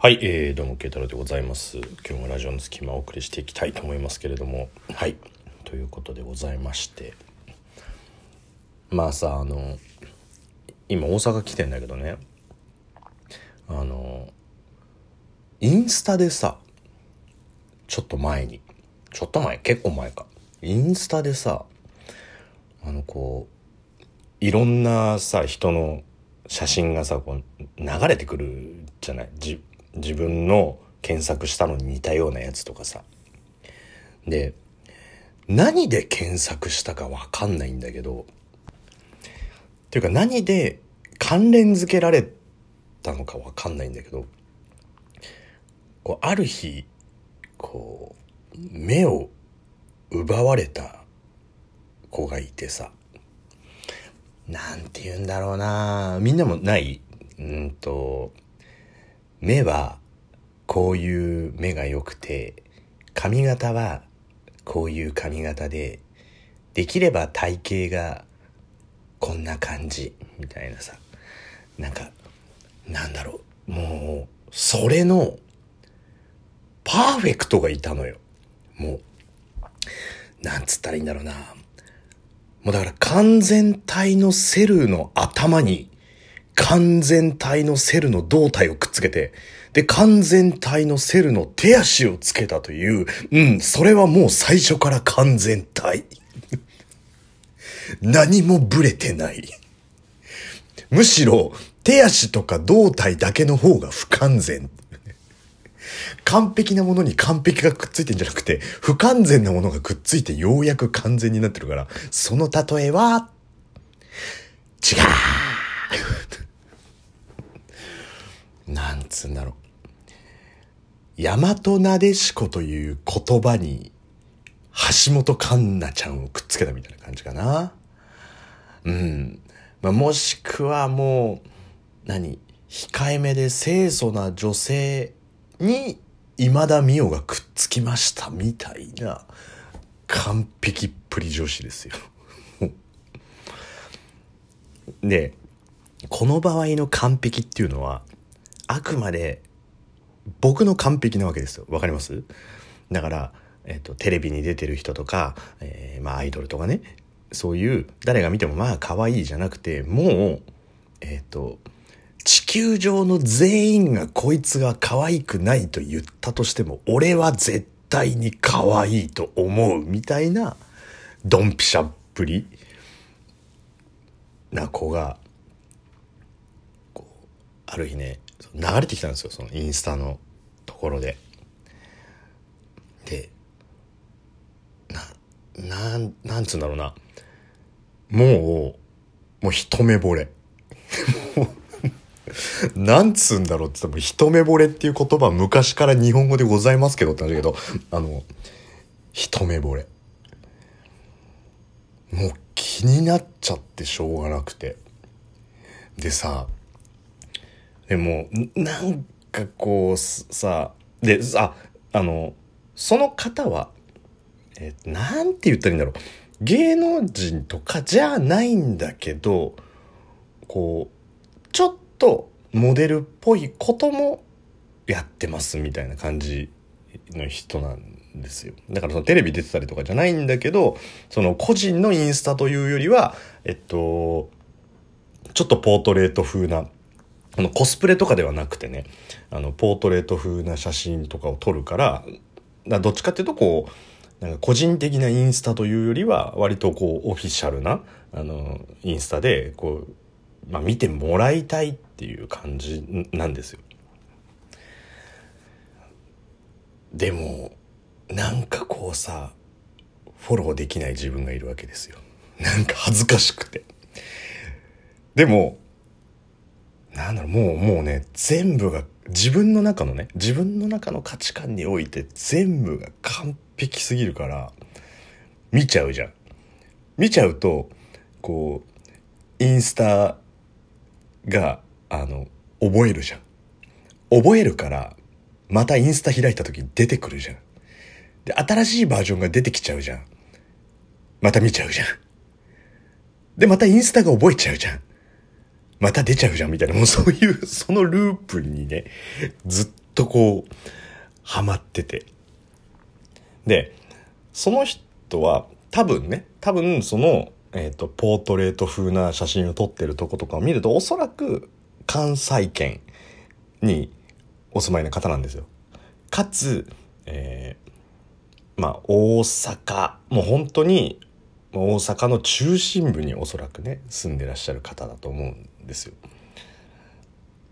はい、えー、どうも、慶太郎でございます。今日もラジオの隙間をお送りしていきたいと思いますけれども、はい、ということでございまして、まあさ、あの、今大阪来てんだけどね、あの、インスタでさ、ちょっと前に、ちょっと前、結構前か、インスタでさ、あの、こう、いろんなさ、人の写真がさ、こう、流れてくるじゃない？じ自分の検索したのに似たようなやつとかさ。で、何で検索したかわかんないんだけど、っていうか何で関連付けられたのかわかんないんだけど、こう、ある日、こう、目を奪われた子がいてさ、なんて言うんだろうなみんなもない？うんと、目はこういう目が良くて、髪型はこういう髪型で、できれば体型がこんな感じ、みたいなさ。なんか、なんだろう、もう、それの、パーフェクトがいたのよ。もう、なんつったらいいんだろうな。もうだから完全体のセルの頭に完全体のセルの胴体をくっつけて、で、完全体のセルの手足をつけたという、うん、それはもう最初から完全体。何もブレてない。むしろ、手足とか胴体だけの方が不完全。完璧なものに完璧がくっついてんじゃなくて、不完全なものがくっついてようやく完全になってるから、その例えは、違うなんつうんだろう。大和なでしこという言葉に、橋本環奈ちゃんをくっつけたみたいな感じかな。うん。まあ、もしくはもう、何控えめで清楚な女性に今田美桜がくっつきましたみたいな完璧っぷり女子ですよ。で、この場合の完璧っていうのはあくまで僕の完璧なわけですよ。わかります？だから、えっと、テレビに出てる人とか、えーまあアイドルとかね、そういう誰が見てもまあ可愛いじゃなくて、もう、えっと、地球上の全員がこいつが可愛くないと言ったとしても、俺は絶対に可愛いと思うみたいな、ドンピシャっぷりな子が、こう、ある日ね、流れてきたんですよ、そのインスタのところで。で、な、なん、なんつうんだろうな。もう、もう一目惚れ。なんつうんだろうって言ったら、一目惚れっていう言葉昔から日本語でございますけどってなんだけど、あの、一目惚れ。もう気になっちゃってしょうがなくて。でさ、でも、なんかこう、さ、で、さ、あの、その方は、えーなんて言ったらいいんだろう。芸能人とかじゃないんだけど、こう、ちょっとモデルっぽいこともやってますみたいな感じの人なんですよ。だからそのテレビ出てたりとかじゃないんだけど、その個人のインスタというよりは、えっと、ちょっとポートレート風な、あのコスプレとかではなくてね、あのポートレート風な写真とかを撮るから、だどっちかっていうとこう、なんか個人的なインスタというよりは割とこうオフィシャルなあのインスタでこう、まあ、見てもらいたいっていう感じなんですよ。でもなんかこうさフォローできない自分がいるわけですよ。なんか恥ずかしくて。でもなんだろうもうもうね全部が自分の中のね自分の中の価値観において全部が完璧すぎるから見ちゃうじゃん。見ちゃうとこうインスタがあの覚えるじゃん。覚えるからまたインスタ開いた時に出てくるじゃん。で新しいバージョンが出てきちゃうじゃん。また見ちゃうじゃん。でまたインスタが覚えちゃうじゃん。また出ちゃうじゃんみたいな、もう そういう、そのループにね、ずっとこう、ハマってて。で、その人は多分ね、多分その、えっ、ー、と、ポートレート風な写真を撮ってるとことかを見ると、おそらく関西圏にお住まいの方なんですよ。かつ、えー、まあ、大阪、もう本当に大阪の中心部におそらくね、住んでらっしゃる方だと思うんですよ。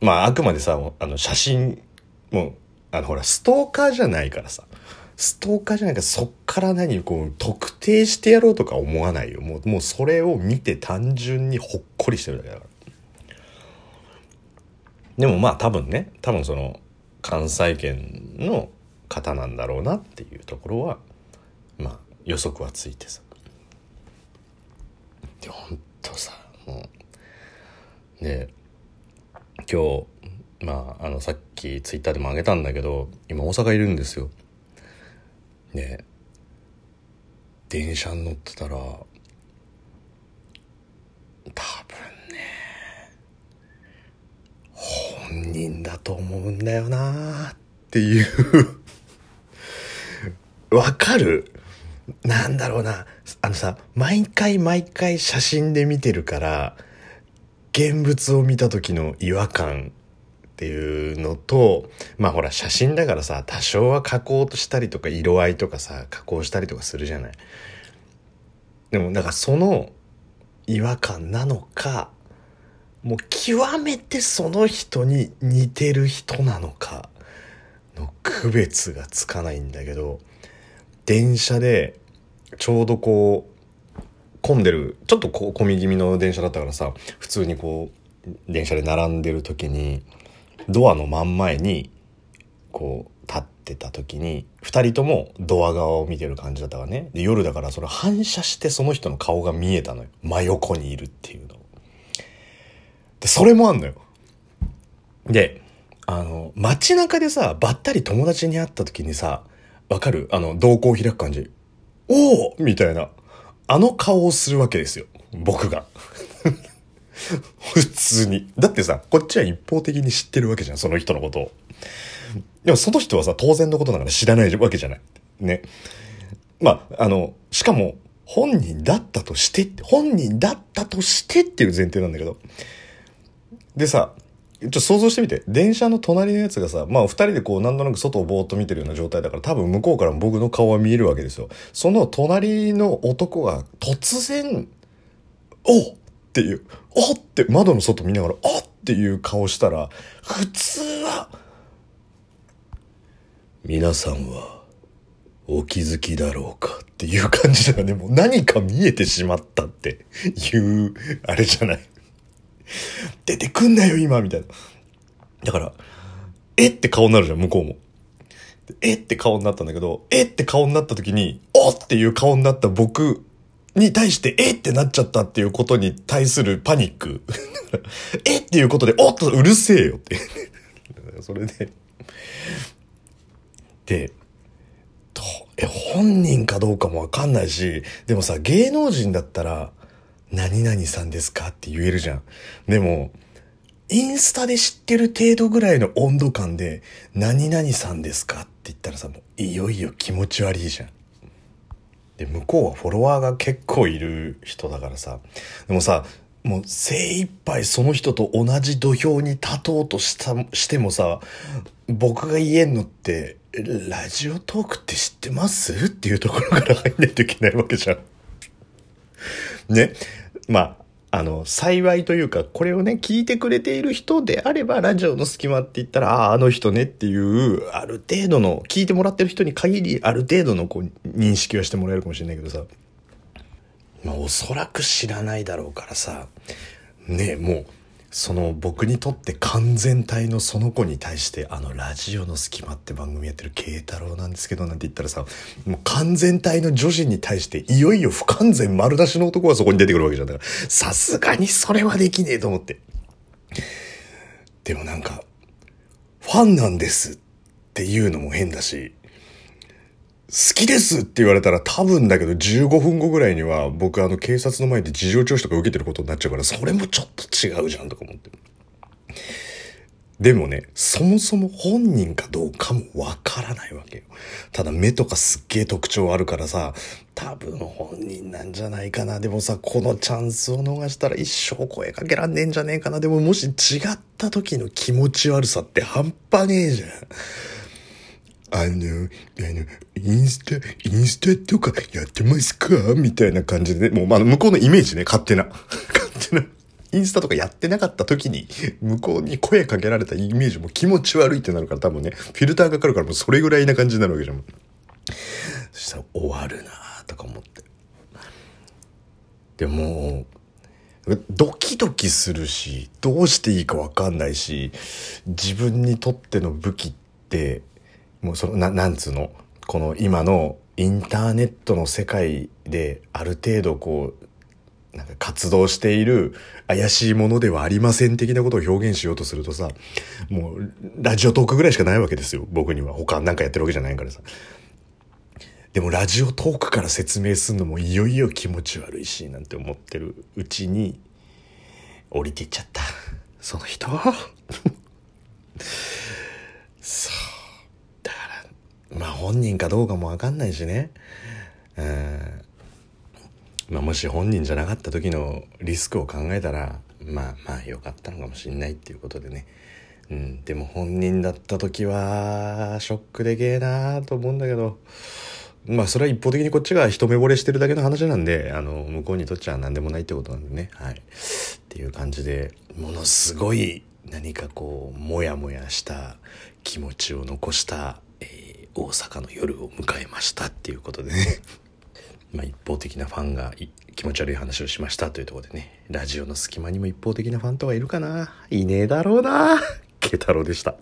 まあ、あくまでさ、あの、写真、もう、あの、ほら、ストーカーじゃないからさ、ストーカーじゃないから、そっから何、こう、特定してやろうとか思わないよ。もう、もうそれを見て単純にほっこりしてるだけだから。でもまあ多分ね、多分その、関西圏の方なんだろうなっていうところは、まあ、予測はついてさ。で、ほんとさ、もう、で、今日、まあ、あの、さっきツイッターでもあげたんだけど、今大阪いるんですよ。で、電車に乗ってたら、多分ね、本人だと思うんだよなっていう。わかる？なんだろうな。あのさ、毎回毎回写真で見てるから、現物を見た時の違和感っていうのと、まあほら写真だからさ、多少は加工したりとか色合いとかさ、加工したりとかするじゃない。でもだからその違和感なのか、もう極めてその人に似てる人なのかの区別がつかないんだけど、電車でちょうどこう混んでるちょっとこう混み気味の電車だったからさ普通にこう電車で並んでる時にドアの真ん前にこう立ってた時に2人ともドア側を見てる感じだったからね。で夜だからそれ反射してその人の顔が見えたのよ。真横にいるっていうの。でそれもあんのよ。であの街中でさばったり友達に会った時にさわかる？あの瞳孔を開く感じおおみたいなあの顔をするわけですよ。僕が。普通に。だってさ、こっちは一方的に知ってるわけじゃん、その人のことを。でもその人はさ、当然のことながら知らないわけじゃない。ね。まあ、あの、しかも、本人だったとして、本人だったとしてっていう前提なんだけど。でさ、ちょっと想像してみて。電車の隣のやつがさ、まあ二人でこう、なんとなく外をぼーっと見てるような状態だから、多分向こうからも僕の顔は見えるわけですよ。その隣の男が突然、おっていう、おって窓の外見ながら、おっていう顔したら、普通は、皆さんは、お気づきだろうかっていう感じだよね。もう何か見えてしまったっていう、あれじゃない？出てくんなよ、今みたいな。だから、えって顔になるじゃん、向こうも。えって顔になったんだけど、えって顔になった時に、おっていう顔になった僕に対して、えってなっちゃったっていうことに対するパニック。えっていうことで、おっとうるせえよって。それで、で、と、え、本人かどうかもわかんないし、でもさ、芸能人だったら、何々さんですかって言えるじゃん。でも、インスタで知ってる程度ぐらいの温度感で、何々さんですかって言ったらさ、もういよいよ気持ち悪いじゃん。で、向こうはフォロワーが結構いる人だからさ、でもさ、もう精一杯その人と同じ土俵に立とうとしたしてもさ、僕が言えんのって、ラジオトークって知ってます？っていうところから入んないといけないわけじゃん。ね。まあ、あの、幸いというか、これをね、聞いてくれている人であれば、ラジオの隙間って言ったら、ああ、あの人ねっていう、ある程度の、聞いてもらってる人に限り、ある程度のこう、認識はしてもらえるかもしれないけどさ、まあ、おそらく知らないだろうからさ、ねもう、その僕にとって完全体のその子に対してあのラジオの隙間って番組やってる慶太郎なんですけどなんて言ったらさもう完全体の女子に対していよいよ不完全丸出しの男がそこに出てくるわけじゃんだからさすがにそれはできねえと思って。でもなんかファンなんですっていうのも変だし好きですって言われたら多分だけど15分後ぐらいには僕あの警察の前で事情聴取とか受けてることになっちゃうからそれもちょっと違うじゃんとか思って。でもね、そもそも本人かどうかもわからないわけよ。ただ目とかすっげえ特徴あるからさ、多分本人なんじゃないかな。でもさ、このチャンスを逃したら一生声かけらんねえんじゃねえかな。でももし違った時の気持ち悪さって半端ねえじゃん。あの、あの、インスタ、インスタとかやってますか？みたいな感じで、ね、もう、まあ、向こうのイメージね、勝手な。勝手な。インスタとかやってなかった時に、向こうに声かけられたイメージも気持ち悪いってなるから多分ね、フィルターかかるからもうそれぐらいな感じになるわけじゃん。そしたら終わるなとか思って。でも、ドキドキするし、どうしていいかわかんないし、自分にとっての武器って、もうその、ななんつうの、この今のインターネットの世界である程度こう、なんか活動している怪しいものではありません的なことを表現しようとするとさ、もうラジオトークぐらいしかないわけですよ。僕には。他なんかやってるわけじゃないからさ。でもラジオトークから説明するのもいよいよ気持ち悪いし、なんて思ってるうちに降りていっちゃった。その人。そう。だから、まあ本人かどうかもわかんないしね。うん。まあ、もし本人じゃなかった時のリスクを考えたらまあまあ良かったのかもしんないっていうことでね、うん、でも本人だった時はショックでけえなーと思うんだけど。まあそれは一方的にこっちが一目惚れしてるだけの話なんであの向こうにとっちゃ何でもないってことなんでね。はい。っていう感じでものすごい何かこうモヤモヤした気持ちを残した、大阪の夜を迎えましたっていうことでね まあ、一方的なファンが気持ち悪い話をしましたというところでね、ラジオの隙間にも一方的なファンとはいるかないねえだろうな。ケ太郎でした。